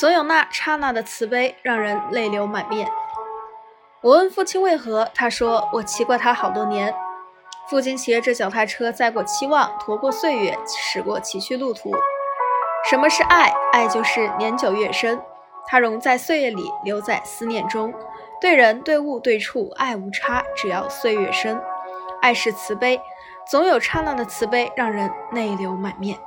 总有那刹那的慈悲，让人泪流满面。我问父亲为何，他说我骑过他好多年。父亲骑着脚踏车载过期望，驮过岁月，驶过崎岖路途。什么是爱？爱就是年久月深，它融在岁月里，留在思念中。对人、对物、对处，爱无差，只要岁月深。爱是慈悲，总有刹那的慈悲，让人泪流满面。